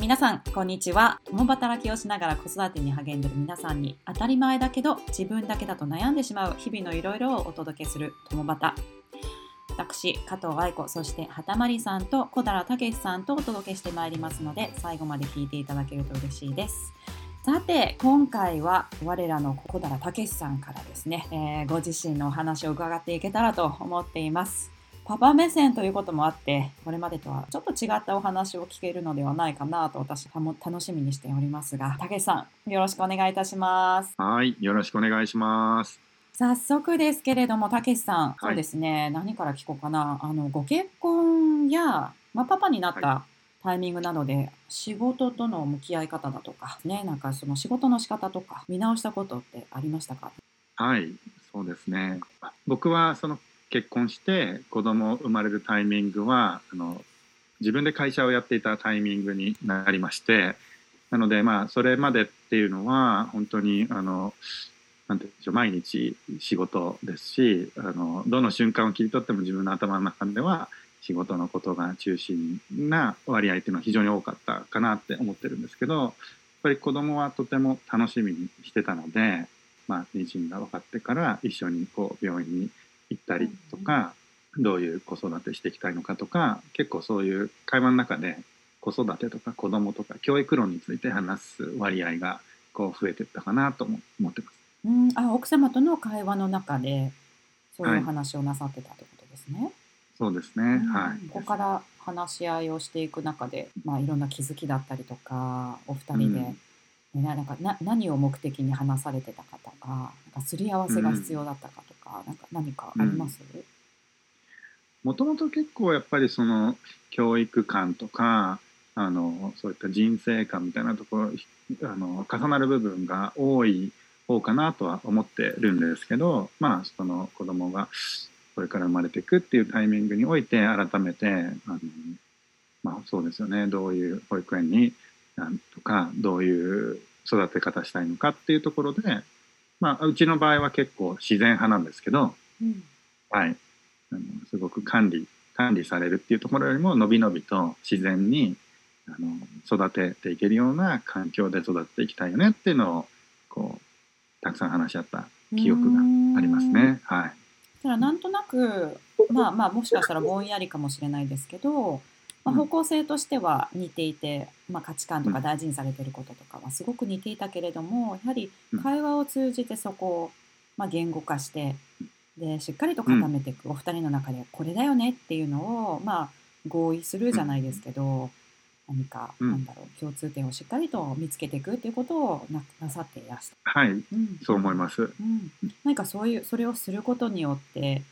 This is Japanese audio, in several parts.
皆さんこんにちは。共働きをしながら子育てに励んでる皆さんに当たり前だけど自分だけだと悩んでしまう日々のいろいろをお届けする共働。私加藤愛子そして畑まりさんと小平武さんとお届けしてまいりますので最後まで聞いていただけると嬉しいです。さて今回は我らの小平武さんからですね、えー、ご自身のお話を伺っていけたらと思っています。パパ目線ということもあってこれまでとはちょっと違ったお話を聞けるのではないかなと私はも楽しみにしておりますが。たけしさんよろしくお願いいたします。はいよろしくお願いします。早速ですけれどもたけしさん、はい、そうですね。何から聞こうかな。あのご結婚や、まあ、パパになったタイミングなので仕事との向き合い方だとかねなんかその仕事の仕方とか見直したことってありましたか？はいそうですね。僕はその結婚して子供生まれるタイミングはあの自分で会社をやっていたタイミングになりましてなのでまあそれまでっていうのは本当にあのなんていうんでしょう毎日仕事ですしあのどの瞬間を切り取っても自分の頭の中では仕事のことが中心な割合っていうのは非常に多かったかなって思ってるんですけどやっぱり子供はとても楽しみにしてたので、まあ、妊娠が分かってから一緒にこう病院に行ったりとか、どういう子育てしていきたいのかとか結構そういう会話の中で子育てとか子供とか教育論について話す割合がこう増えていったかなと思ってます。うん。あ奥様との会話の中でそういう話をなさってたってことですね。はい、そうですね、はい。ここから話し合いをしていく中で、まあ、いろんな気づきだったりとかお二人で、うん、なんかな何を目的に話されてたかとかなんかすり合わせが必要だったかとか、なんか何かあります？もともと結構やっぱりその教育観とかあのそういった人生観みたいなところあの重なる部分が多い方かなとは思ってるんですけどまあその子供がこれから生まれていくっていうタイミングにおいて改めてあのまあそうですよね。どういう保育園になんとかどういう育て方したいのかっていうところでまあ、うちの場合は結構自然派なんですけど、うん、はいあのすごく管理管理されるっていうところよりものびのびと自然にあの育てていけるような環境で育っていきたいよねっていうのをこうたくさん話し合った記憶がありますね。はい。だからなんとなくまあまあもしかしたらぼんやりかもしれないですけどまあ、方向性としては似ていて、まあ、価値観とか大事にされてることとかはすごく似ていたけれどもやはり会話を通じてそこを、まあ、言語化してでしっかりと固めていく、お二人の中でこれだよねっていうのを、まあ、合意するじゃないですけど、何か、なんだろう共通点をしっかりと見つけていくっていうことをななさっていらした。はい、うん、そう思います。うん、何かそういうそれをすることによって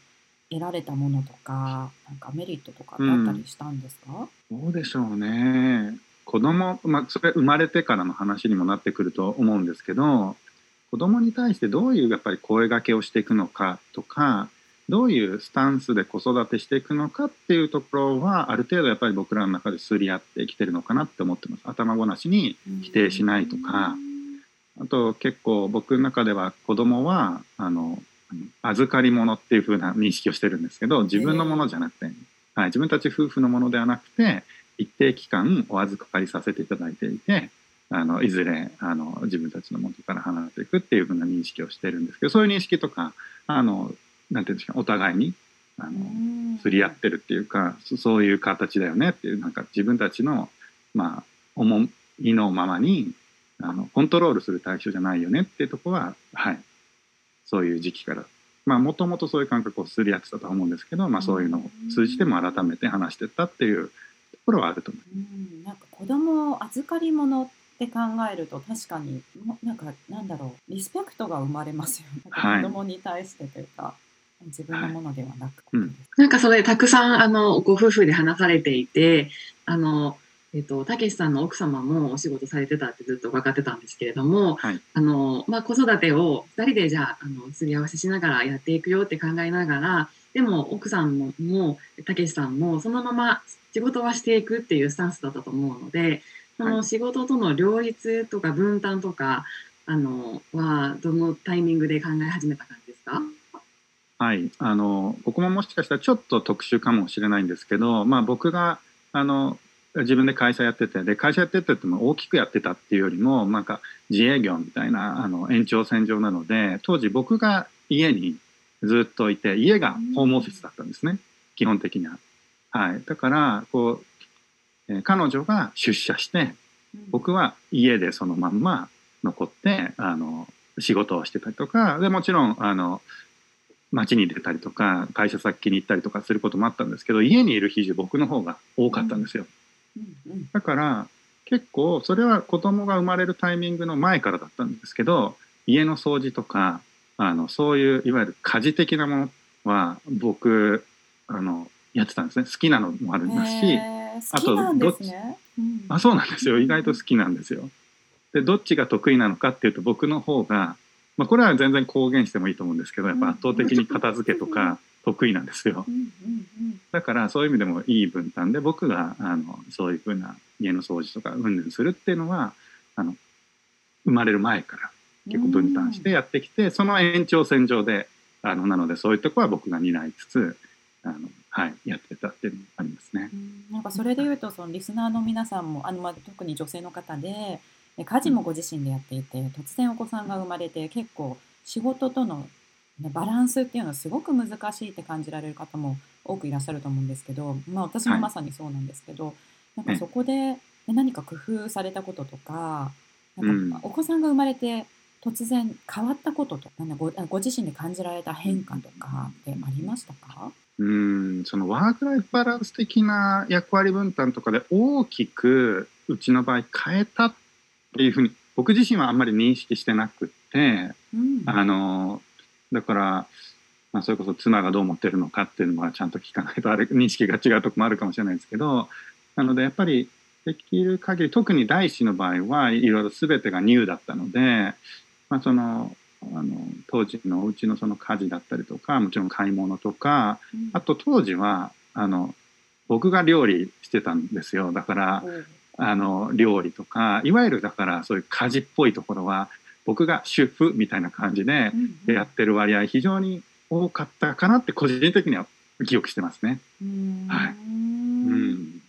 得られたものとか、なんかメリットとかってあったりしたんですか、うん、どうでしょうね。子供、まあ、それ生まれてからの話にもなってくると思うんですけど、子供に対してどういうやっぱり声がけをしていくのかとか、どういうスタンスで子育てしていくのかっていうところは、ある程度やっぱり僕らの中ですり合ってきてるのかなって思ってます。頭ごなしに否定しないとか、あと結構僕の中では子供は、あの、預かり物っていう風な認識をしてるんですけど自分のものじゃなくて、はい、自分たち夫婦のものではなくて一定期間お預かりさせていただいていてあのいずれあの自分たちの元から離れていくっていう風な認識をしてるんですけどそういう認識とかあのなんていうんですかお互いにあの釣り合ってるっていうかそういう形だよねっていうなんか自分たちのまあ思いのままにあのコントロールする対象じゃないよねっていうとこははいそういう時期からまあもともとそういう感覚をすり合ってたと思うんですけど、まあ、そういうのを通じても改めて話してったっていうところはあると思います。うんなんか子供を預かり物って考えると確かになんかなんだろうリスペクトが生まれますよね。子供に対してというか。はい自分のものではなく、はいうん、なんかそれたくさんあのご夫婦で話されていてあのえっと、たけしさんの奥様もお仕事されてたってずっと伺ってたんですけれども、はい、あの、まあ、子育てを2人でじゃあ、あの、すり合わせしながらやっていくよって考えながら、でも奥さんも、たけしさんもそのまま仕事はしていくっていうスタンスだったと思うので、その仕事との両立とか分担とか、あの、は、どのタイミングで考え始めた感じですか？はい。あの、僕ももしかしたらちょっと特殊かもしれないんですけど、まあ僕が、あの、自分で会社やっててで会社やっててっても大きくやってたっていうよりもなんか自営業みたいなあの延長線上なので当時僕が家にずっといて家がホームオフィスだったんですね基本的には。はい、だからこう、えー、彼女が出社して僕は家でそのまんま残ってあの仕事をしてたりとかでもちろんあの街に出たりとか会社先に行ったりとかすることもあったんですけど家にいる比重僕の方が多かったんですよ。だから結構それは子供が生まれるタイミングの前からだったんですけど家の掃除とかあのそういういわゆる家事的なものは僕あのやってたんですね。好きなのもありますしあとどっち、ねうん、あそうなんですよ。意外と好きなんですよ。でどっちが得意なのかっていうと僕の方がまあ、これは全然公言してもいいと思うんですけどやっぱ圧倒的に片付けとか得意なんですよ。だからそういう意味でもいい分担で僕があのそういうふうな家の掃除とかうんぬんするっていうのはあの生まれる前から結構分担してやってきてその延長線上であのなのでそういうとこは僕が担いつつあの、はい、やってたっていうのもありますね。なんかそれでいうとそのリスナーの皆さんもあの、まあ、特に女性の方で家事もご自身でやっていて突然お子さんが生まれて結構仕事との、ね、バランスっていうのはすごく難しいって感じられる方も多くいらっしゃると思うんですけど、まあ、私もまさにそうなんですけど、はい、なんかそこで何か工夫されたこととかなんかお子さんが生まれて突然変わったこととなんごご自身で感じられた変化とかってありましたか？うんそのワーク・ライフ・バランス的な役割分担とかで大きくうちの場合変えたっっていうふうに僕自身はあんまり認識してなくって、うん、あのだから、まあ、それこそ妻がどう思ってるのかっていうのはちゃんと聞かないとあれ認識が違うとこもあるかもしれないですけどなのでやっぱりできる限り特に第一子の場合はいろいろ全てがニューだったので、まあ、そのあの当時のお家のその家事だったりとかもちろん買い物とか、うん、あと当時はあの僕が料理してたんですよ。だから、あの料理とかいわゆるだからそういう家事っぽいところは僕が主婦みたいな感じでやってる割合非常に多かったかなって個人的には記憶してますね。はい、うん。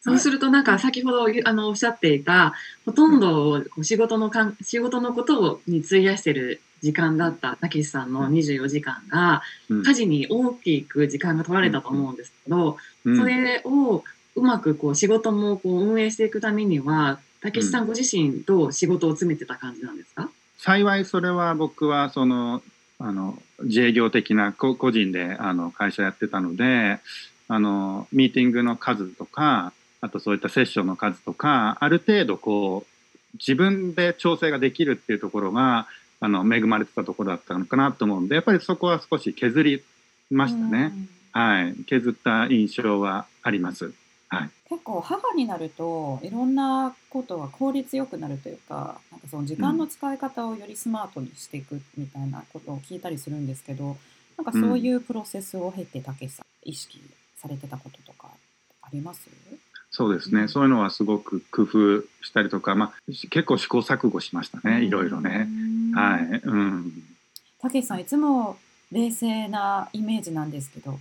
そうするとなんか先ほどあのおっしゃっていたほとんど仕事のかん仕事のことに費やしてる時間だったたけしさんの24時間が、家事に大きく時間が取られたと思うんですけど、それをうまくこう仕事もこう運営していくためには、たけしさんご自身と仕事を詰めてた感じなんですか、うん、幸いそれは僕はそのあの自営業的な個人であの会社やってたのであのミーティングの数とかあとそういったセッションの数とかある程度こう自分で調整ができるっていうところがあの恵まれてたところだったのかなと思うんでやっぱりそこは少し削りましたね。はい、削った印象はあります。はい、結構母になるといろんなことが効率よくなるというかなんかその時間の使い方をよりスマートにしていくみたいなことを聞いたりするんですけどなんかそういうプロセスを経てたけしさん意識されてたこととかあります？そうですね、うん、そういうのはすごく工夫したりとか、まあ、結構試行錯誤しましたね、いろいろね。はい、うん。たけしさんいつも冷静なイメージなんですけど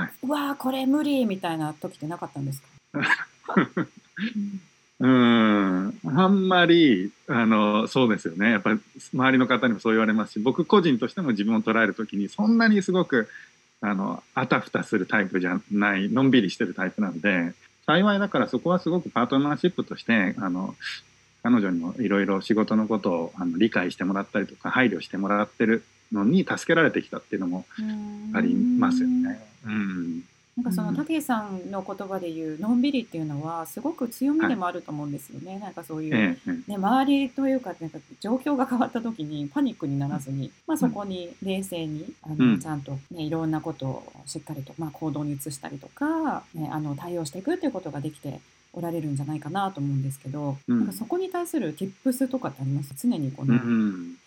はい、うわーこれ無理みたいな時ってなかったんですか？うんあんまりあのそうですよね。やっぱり周りの方にもそう言われますし僕個人としても自分を捉える時にそんなにすごくあのあたふたするタイプじゃないのんびりしてるタイプなので幸いだからそこはすごくパートナーシップとしてあの彼女にもいろいろ仕事のことをあの理解してもらったりとか配慮してもらってるのに助けられてきたっていうのもありますよね。うん。なんかその武井さんの言葉で言うのんびりっていうのはすごく強みでもあると思うんですよね。はい、なんかそういう、ね、周りというかなんか状況が変わった時にパニックにならずに、まあ、そこに冷静にあのちゃんと、ね、いろんなことをしっかりと、まあ、行動に移したりとか、ね、あの対応していくっていうことができておられるんじゃないかなと思うんですけど、うん、なんかそこに対する tips とかってあります？常にこの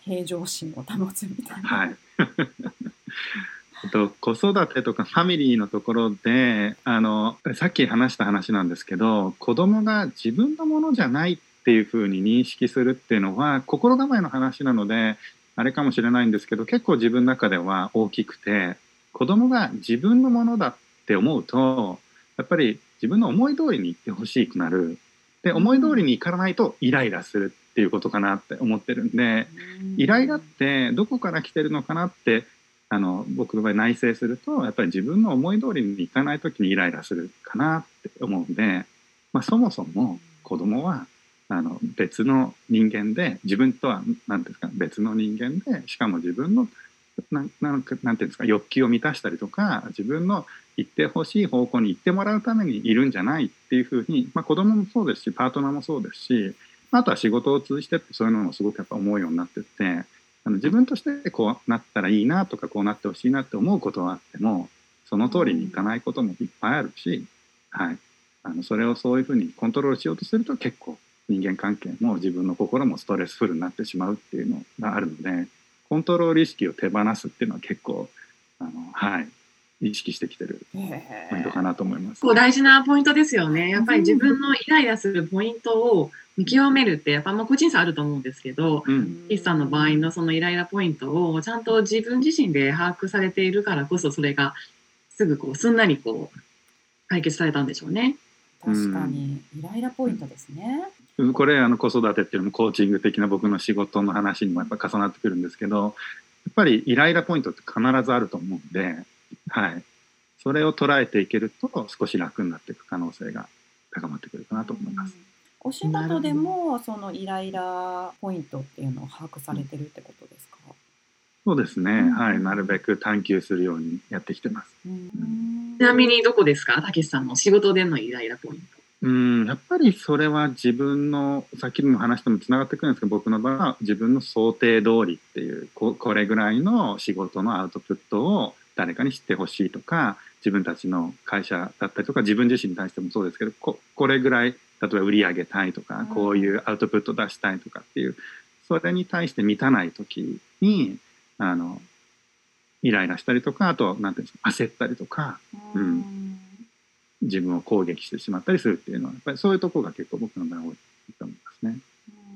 平常心を保つみたいな。はい。と子育てとかファミリーのところであのさっき話した話なんですけど子供が自分のものじゃないっていうふうに認識するっていうのは心構えの話なのであれかもしれないんですけど結構自分の中では大きくて子供が自分のものだって思うとやっぱり自分の思い通りにいってほしくなる。で思い通りにいかないとイライラするっていうことかなって思ってるんで、イライラってどこから来てるのかなってあの僕の場合内省するとやっぱり自分の思い通りにいかない時にイライラするかなって思うんで、まあ、そもそも子供はあの別の人間で自分とは何ですか別の人間でしかも自分のななんかなんていうんですか欲求を満たしたりとか自分の行ってほしい方向に行ってもらうためにいるんじゃないっていうふうに、まあ、子供もそうですしパートナーもそうですしあとは仕事を通じてってそういうのもすごくやっぱ思うようになってってあの自分としてこうなったらいいなとかこうなってほしいなって思うことはあってもその通りにいかないこともいっぱいあるし、はい、あのそれをそういうふうにコントロールしようとすると結構人間関係も自分の心もストレスフルになってしまうっていうのがあるのでコントロール意識を手放すっていうのは結構あのはい意識してきてるポイントかなと思います。こう大事なポイントですよね。やっぱり自分のイライラするポイントを見極めるって、やっぱまあ個人差あると思うんですけど、うん、岸さんの場合のそのイライラポイントをちゃんと自分自身で把握されているからこそ、それがすぐこうすんなりこう解決されたんでしょうね。確かに、イライラポイントですね。これあの子育てっていうのもコーチング的な僕の仕事の話にもやっぱ重なってくるんですけどやっぱりイライラポイントって必ずあると思うんで、はい、それを捉えていけると少し楽になっていく可能性が高まってくるかなと思います。お仕事でもそのイライラポイントっていうのを把握されてるってことですか、そうですね、うん、はい、なるべく探求するようにやってきてます。うん、ちなみにどこですか、たけしさんの仕事でのイライラポイント。うんやっぱりそれは自分のさっきの話ともつながってくるんですけど僕の場合は自分の想定通りっていうここれぐらいの仕事のアウトプットを誰かに知ってほしいとか自分たちの会社だったりとか自分自身に対してもそうですけどここれぐらい例えば売り上げたいとかこういうアウトプット出したいとかっていうそれに対して満たない時にあのイライラしたりとかあと何て言うんですか焦ったりとか。うん自分を攻撃してしまったりするっていうのはやっぱりそういうところが結構僕の場合多いと思いますね。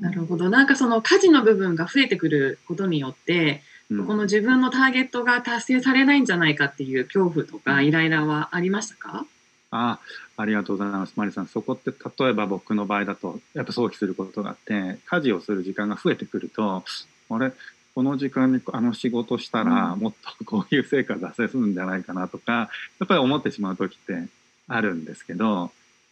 なるほど。なんかその家事の部分が増えてくることによって、うん、この自分のターゲットが達成されないんじゃないかっていう恐怖とかイライラはありましたか、あありがとうございます。マリさん、そこって例えば僕の場合だと、やっぱ想起することがあって、家事をする時間が増えてくると、あれ、この時間にあの仕事したら、もっとこういう成果出せるんじゃないかなとか、やっぱり思ってしまう時ってあるんですけど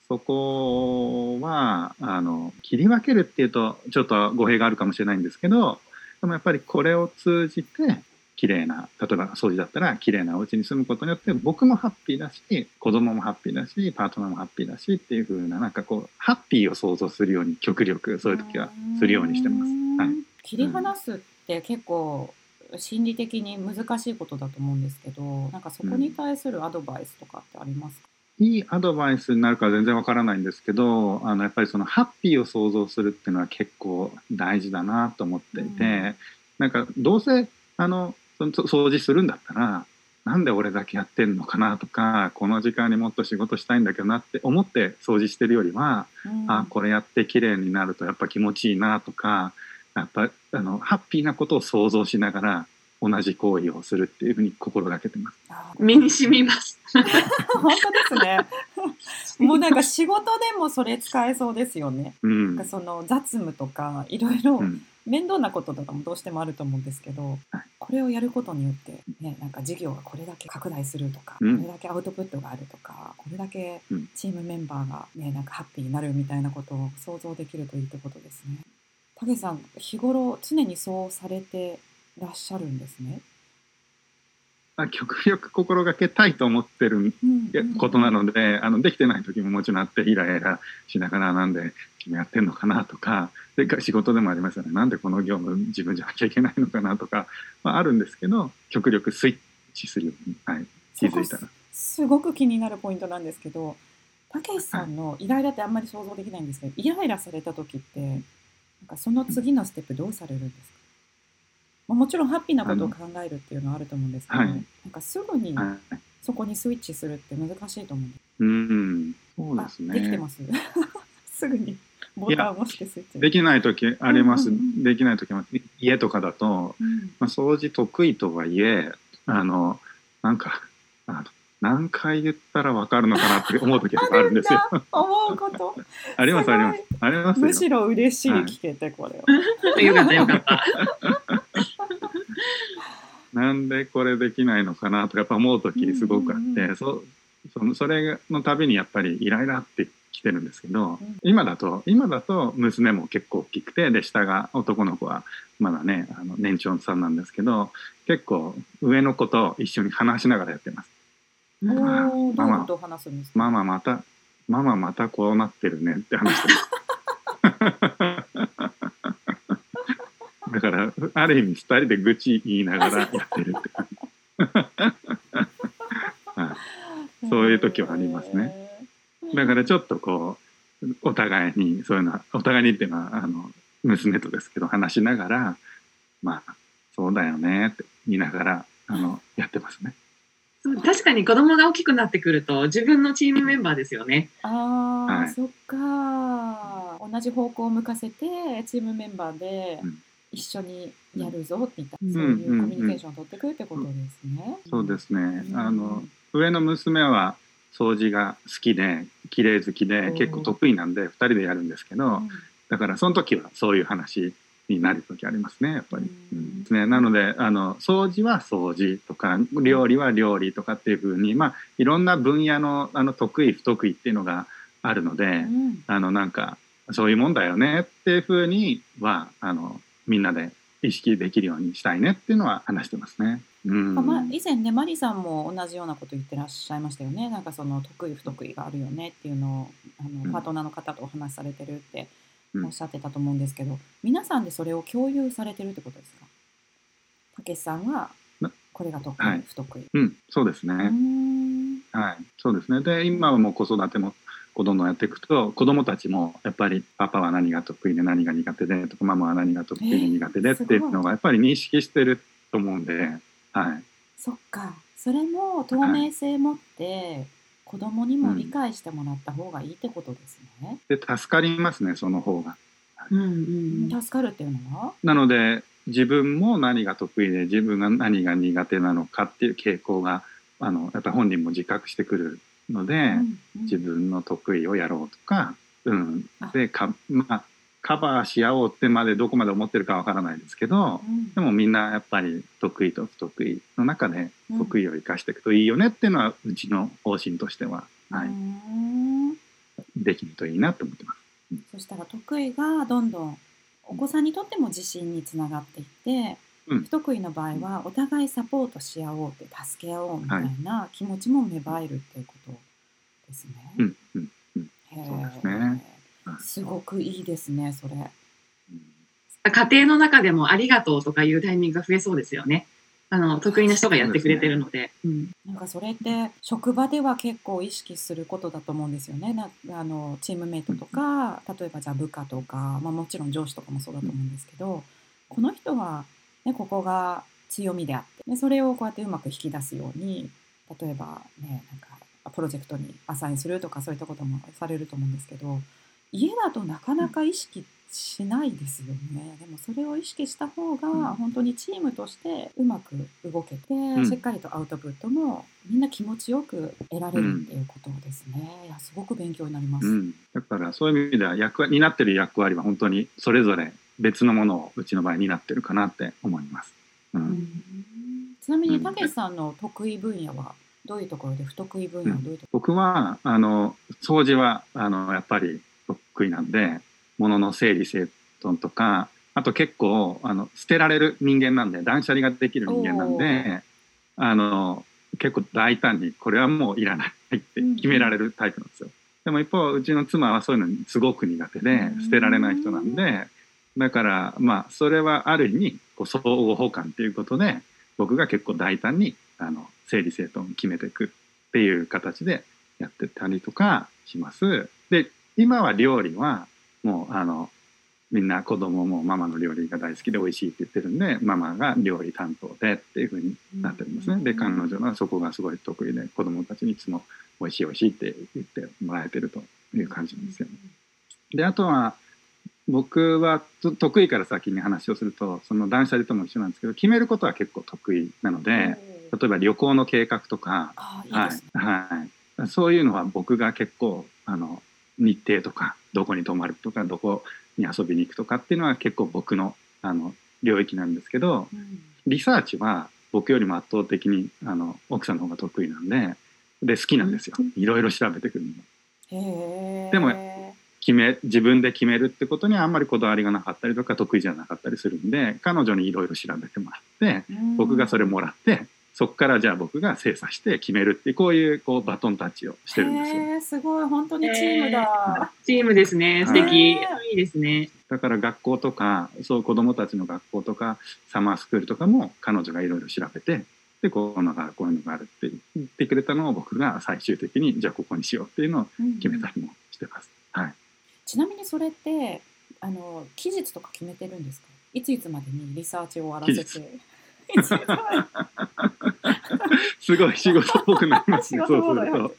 そこはあの切り分けるっていうとちょっと語弊があるかもしれないんですけどでもやっぱりこれを通じて綺麗な例えば掃除だったら綺麗なお家に住むことによって僕もハッピーだし子供もハッピーだしパートナーもハッピーだしっていう風ななんかこうハッピーを想像するように極力そういう時はするようにしてます。はい、切り離すって結構心理的に難しいことだと思うんですけどなんかそこに対するアドバイスとかってありますか、いいアドバイスになるか全然わからないんですけどあのやっぱりそのハッピーを想像するっていうのは結構大事だなと思っていて、うん、なんかどうせあの掃除するんだったらなんで俺だけやってんのかなとかこの時間にもっと仕事したいんだけどなって思って掃除してるよりは、うん、あこれやって綺麗になるとやっぱ気持ちいいなとかやっぱあのハッピーなことを想像しながら同じ行為をするっていうふうに心がけてます。身に染みます。本当ですね。もうなんか仕事でもそれ使えそうですよね。うん、なんかその雑務とかいろいろ面倒なこととかもどうしてもあると思うんですけど、うん、これをやることによってねなんか事業がこれだけ拡大するとか、うん、これだけアウトプットがあるとか、これだけチームメンバーがねなんかハッピーになるみたいなことを想像できるといいってことですね。武さん日頃常にそうされてらっしゃるんですね。あ極力心がけたいと思ってることなので、あのできてない時ももちろんあってイライラしながらなんで君やってんのかなとかで仕事でもありますよね。なんでこの業務自分じゃなきゃいけないのかなとか、まあ、あるんですけど極力スイッチするように、はい、気づいたら。すごく気になるポイントなんですけどたけしさんのイライラってあんまり想像できないんですけどイライラされた時ってなんかその次のステップどうされるんですか？まあ、もちろんハッピーなことを考えるっていうのはあると思うんですけど、はい、なんかすぐにそこにスイッチするって難しいと思うんです。うん、そうですね。できてます？すぐにボタンを押してスイッチ。できない時あります。うんうん、できない時も家とかだと、うん、まあ、掃除得意とはいえ、あの、なんか、あ何回言ったら分かるのかなって思う時とかあるんですよ。思うことありますあります。ありますむしろ嬉しい聞けてこれは。よかったよかった。なんでこれできないのかなとかやっぱ思う時すごくあって、そそのそれのたびにやっぱりイライラってきてるんですけど、うん、今だと今だと娘も結構大きくてで下が男の子はまだねあの年長さんなんですけど結構上の子と一緒に話しながらやってます。ママママまたママまたこうなってるねって話してます。だからある意味2人で愚痴言いながらやってるって感じ。そういう時はありますね。だからちょっとこうお互いにそういうのはお互いにっていうのはあの娘とですけど話しながらまあそうだよねって言いながらあのやってますね。確かに子供が大きくなってくると自分のチームメンバーですよね。ああ、はい、そっか同じ方向を向かせてチームメンバーで一緒にやるぞみたいな、うん、そういうコミュニケーションを取ってくるってことですね。うん、そうですね、あの上の娘は掃除が好きで綺麗好きで結構得意なんで2人でやるんですけど、だからその時はそういう話になる時ありますねやっぱり。うん。ね、なのであの掃除は掃除とか料理は料理とかっていうふうに、まあ、いろんな分野のあの得意不得意っていうのがあるので、うん、あのなんかそういうもんだよねっていうふうにはあのみんなで意識できるようにしたいねっていうのは話してますね。うん。まあ、以前ねマリさんも同じようなこと言ってらっしゃいましたよね。なんかその得意不得意があるよねっていうのをあのパートナーの方とお話しされてるっておっしゃってたと思うんですけど、皆さんでそれを共有されてるってことですか？たけしさんはこれが得意、はい、不得意、うん、そうですね。はい。そうですね。で今はもう子育てもどんどんやっていくと子どもたちもやっぱりパパは何が得意で何が苦手でとかママは何が得意で苦手でってい。うのがやっぱり認識してると思うんで、はい、そっか。それも透明性持って、子供にも理解してもらった方がいいってことですね。で助かりますねその方が。うんうん、助かるっていうのは？なので自分も何が得意で自分が何が苦手なのかっていう傾向があのやっぱ本人も自覚してくるので、うんうん、自分の得意をやろうとか、うん、でか、まあ、カバーし合おうってまでどこまで思ってるかわからないですけど、うん、でもみんなやっぱり得意と不得意の中で得意を生かしていくといいよねっていうのはうちの方針としては、はい、できるといいなと思ってます。そしたら得意がどんどんお子さんにとっても自信につながっていって、うん、不得意の場合はお互いサポートし合おうって助け合おうみたいな気持ちも芽生えるっていうことですね。うんうんうん、そうですね。すごくいいですね、それ。家庭の中でもありがとうとかいうタイミングが増えそうですよね。あの得意な人がやってくれてるので、ね。うん、なんかそれって職場では結構意識することだと思うんですよね。なあのチームメイトとか例えばじゃあ部下とか、まあ、もちろん上司とかもそうだと思うんですけどこの人は、ね、ここが強みであってでそれをこうやってうまく引き出すように例えばねなんかプロジェクトにアサインするとかそういったこともされると思うんですけど家だとなかなか意識しないですよね。でもそれを意識した方が本当にチームとしてうまく動けて、うん、しっかりとアウトプットもみんな気持ちよく得られるっていうことですね。いやすごく勉強になります。うん、だからそういう意味では役担ってる役割は本当にそれぞれ別のものをうちの場合担ってるかなって思います。うん、ちなみにたけしさんの得意分野はどういうところで不得意分野はどういうところ、僕はあの掃除はあのやっぱり得意なんで物の整理整頓とかあと結構あの捨てられる人間なんで断捨離ができる人間なんであの結構大胆にこれはもういらないって決められるタイプなんですよ。でも一方うちの妻はそういうのにすごく苦手で捨てられない人なんでだからまあそれはある意味こう相互補完っていうことで僕が結構大胆にあの整理整頓決めていくっていう形でやってたりとかします。で今は料理はもうあのみんな子供もママの料理が大好きで美味しいって言ってるんでママが料理担当でっていうふうになってるんですね。で彼女はそこがすごい得意で子供たちにいつも美味しい美味しいって言ってもらえてるという感じなんですよ、ね。であとは僕は得意から先に話をするとその断捨離とも一緒なんですけど決めることは結構得意なので例えば旅行の計画とかはい。はい、そういうのは僕が結構あの日程とかどこに泊まるとかどこに遊びに行くとかっていうのは結構僕のあの領域なんですけど、うん、リサーチは僕よりも圧倒的にあの奥さんの方が得意なんでで好きなんですよ。いろいろ調べてくるの。でも決め自分で決めるってことにはあんまりこだわりがなかったりとか得意じゃなかったりするんで彼女にいろいろ調べてもらって僕がそれもらってそこからじゃあ僕が精査して決めるってこういうこうバトンタッチをしてるんですよ。すごい本当にチームだ。チームですね素敵、いいですね。だから学校とかそう子どもたちの学校とかサマースクールとかも彼女がいろいろ調べてでこういうのがあるこういうのがあるって言ってくれたのを僕が最終的にじゃあここにしようっていうのを決めたりもしてます。うん、はい、ちなみにそれってあの期日とか決めてるんですか？いついつまでにリサーチを終わらせて。すごい仕事っぽくなりますね、そうすると。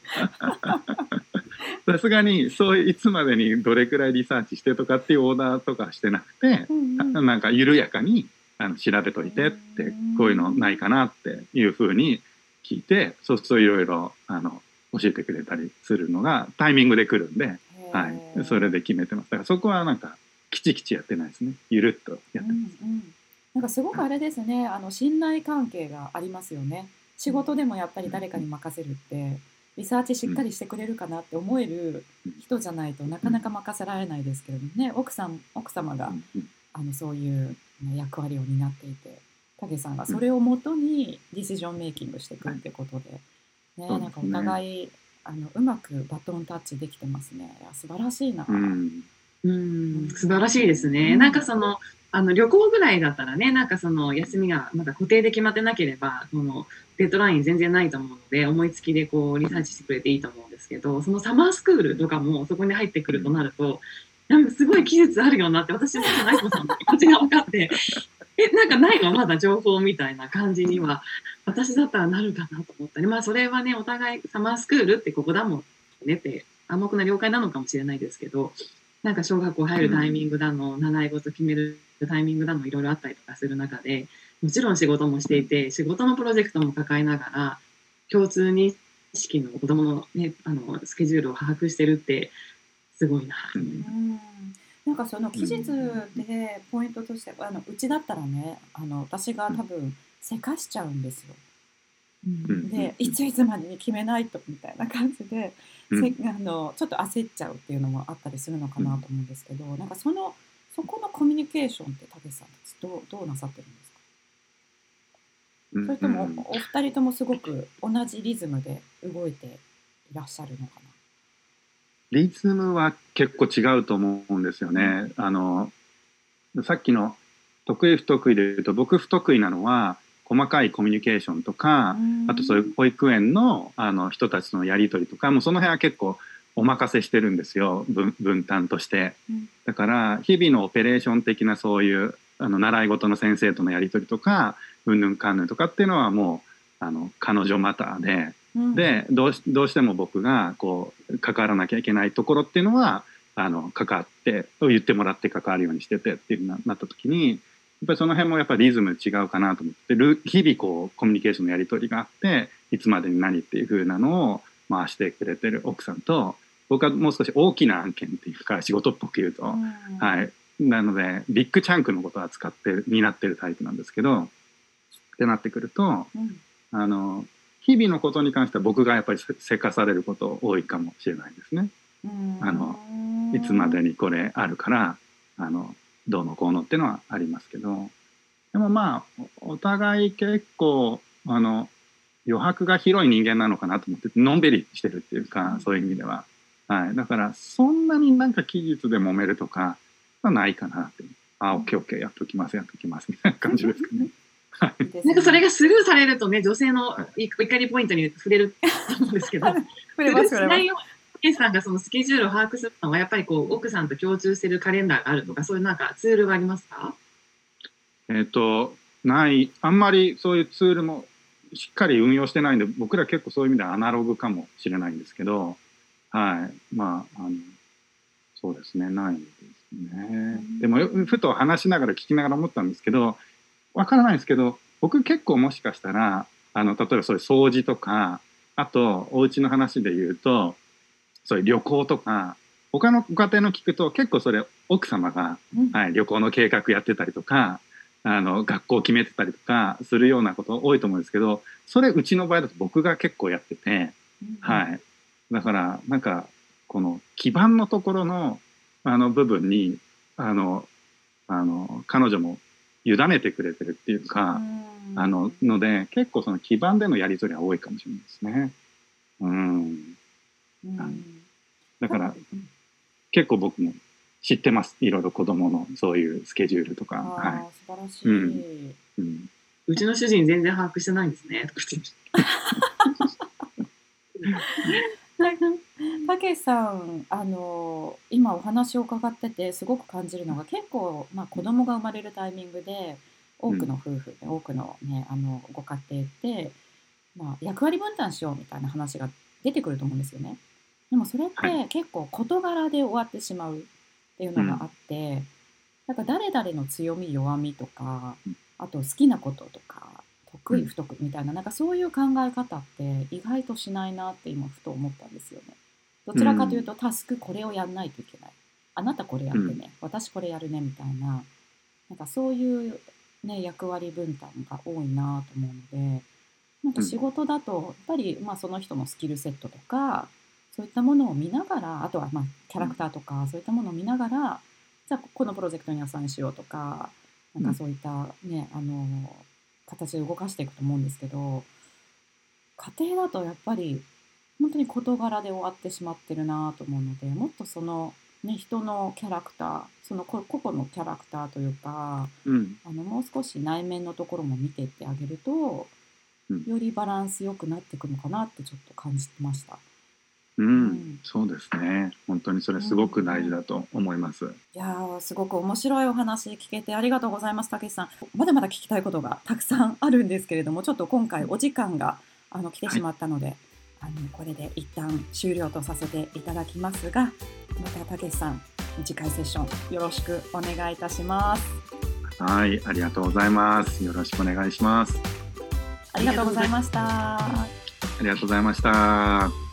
さすがにそういつまでにどれくらいリサーチしてとかっていうオーダーとかしてなくて、うんうん、なんか緩やかにあの調べといてってこういうのないかなっていうふうに聞いてそうするといろいろあの教えてくれたりするのがタイミングで来るんで、はい、それで決めてます。だからそこはなんかきちきちやってないですね。ゆるっとやってます。うんうんなんかすごくあれですね、あの信頼関係がありますよね。仕事でもやっぱり誰かに任せるって、リサーチしっかりしてくれるかなって思える人じゃないとなかなか任せられないですけれどもね、奥さん奥様があのそういう役割を担っていて、武さんがそれをもとにディシジョンメイキングしていくってことで、ね、なんかお互いあのうまくバトンタッチできてますね。いや素晴らしいな。うん、うん素晴らしいですね。なんかそのあの旅行ぐらいだったらね、なんかその休みがまだ固定で決まってなければ、そのデッドライン全然ないと思うので、思いつきでこうリサーチしてくれていいと思うんですけど、そのサマースクールとかもそこに入ってくるとなると、なんかすごい技術あるよなって私も内子さんの気持ちが分かって、え、なんかないのまだ情報みたいな感じには、私だったらなるかなと思ったり、まあそれはね、お互いサマースクールってここだもんねって暗黙な了解なのかもしれないですけど、なんか小学校入るタイミングだの、習い事決めるタイミングだのいろいろあったりとかする中でもちろん仕事もしていて仕事のプロジェクトも抱えながら共通認識の子どもの,、ね、あのスケジュールを把握してるってすごいなと思います。なんかその期日でポイントとしてあのうちだったらねあの私が多分せかしちゃうんですよ。でいついつまでに決めないとみたいな感じで、せあのちょっと焦っちゃうっていうのもあったりするのかなと思うんですけど、なんかそのそこのコミュニケーションって武さんたちどうどうなさってるんですか？それともお二人ともすごく同じリズムで動いていらっしゃるのかな？リズムは結構違うと思うんですよね。あのさっきの得意不得意で言うと僕不得意なのは細かいコミュニケーションとかあとそういう保育園のあの人たちのやり取りとかもうその辺は結構お任せしてるんですよ。分担として、だから日々のオペレーション的なそういうあの習い事の先生とのやり取りとかうんぬんかんぬんとかっていうのはもうあの彼女マターで、うん、でどうどうしても僕がこう関わらなきゃいけないところっていうのはあの関わって言ってもらって関わるようにしててっていうななった時にやっぱりその辺もやっぱりリズム違うかなと思って日々こうコミュニケーションのやり取りがあっていつまでに何っていう風なのを回してくれてる奥さんと僕はもう少し大きな案件っていうか仕事っぽく言うと、うん、はい。なのでビッグチャンクのことを扱って担ってるタイプなんですけどってなってくると、うん、あの日々のことに関しては僕がやっぱりせかされること多いかもしれないですね。あのいつまでにこれあるからあのどうのこうのっていうのはありますけどでもまあお互い結構あの余白が広い人間なのかなと思ってのんびりしてるっていうか、うん、そういう意味でははい、だからそんなになんか期日で揉めるとかはないかなって。あ、オッケーオッケーやっときますやっときますみたいな感じですかね。なんかそれがスルーされるとね、女性の怒りポイントに触れると思うんですけど、触れます触れます。ケさんがそのスケジュールを把握するのは、やっぱりこう奥さんと共通してるカレンダーがあるとか、そういうなんかツールがありますか？えっ、と、ない、あんまりそういうツールもしっかり運用してないんで、僕ら結構そういう意味ではアナログかもしれないんですけど、はい。まあ、あの、そうですね、ないですね。でも、ふと話しながら聞きながら思ったんですけど、わからないですけど、僕結構もしかしたら、あの例えばそういう掃除とかあとお家の話で言うとそういう旅行とか他のご家庭の聞くと結構それ奥様が、うん、はい、旅行の計画やってたりとかあの学校決めてたりとかするようなこと多いと思うんですけどそれうちの場合だと僕が結構やってて、うん、はい、だからなんかこの基盤のところのあの部分にあのあの彼女も委ねてくれてるっていうか、うん、あのので結構その基盤でのやり取りは多いかもしれないですね。うん、うん、だから結構僕も知ってます。いろいろ子供のそういうスケジュールとか。はい、素晴らしい、うん。うん、うちの主人全然把握してないんですね。たけしさんあの今お話を伺っててすごく感じるのが結構、まあ、子供が生まれるタイミングで多くの夫婦で、うん、多くの,、ね、あのご家庭で、まあ、役割分担しようみたいな話が出てくると思うんですよね。でもそれって結構事柄で終わってしまうっていうのがあって、うん、なんか誰々の強み弱みとかあと好きなこととか得意不得意みたいななんかそういう考え方って意外としないなって今ふと思ったんですよね。どちらかというと、タスクこれをやんないといけない。あなたこれやってね、私これやるねみたいな、なんかそういう、ね、役割分担が多いなと思うので、なんか仕事だと、やっぱり、まあ、その人のスキルセットとか、そういったものを見ながら、あとはまあキャラクターとか、そういったものを見ながら、じゃあこのプロジェクトにアサインしようとか、なんかそういったね、あの、形で動かしていくと思うんですけど、家庭だとやっぱり本当に事柄で終わってしまってるなと思うのでもっとその、ね、人のキャラクターその個々のキャラクターというか、うん、あのもう少し内面のところも見ていってあげると、うん、よりバランスよくなっていくのかなってちょっと感じてました。うん、うん、そうですね。本当にそれすごく大事だと思います。いやすごく面白いお話聞けてありがとうございます、たけしさん。まだまだ聞きたいことがたくさんあるんですけれども、ちょっと今回お時間があの来てしまったので、はいあのこれで一旦終了とさせていただきますがまたたけしさん次回セッションよろしくお願いいたします。はいありがとうございます。よろしくお願いします。ありがとうございました。ありがとうございました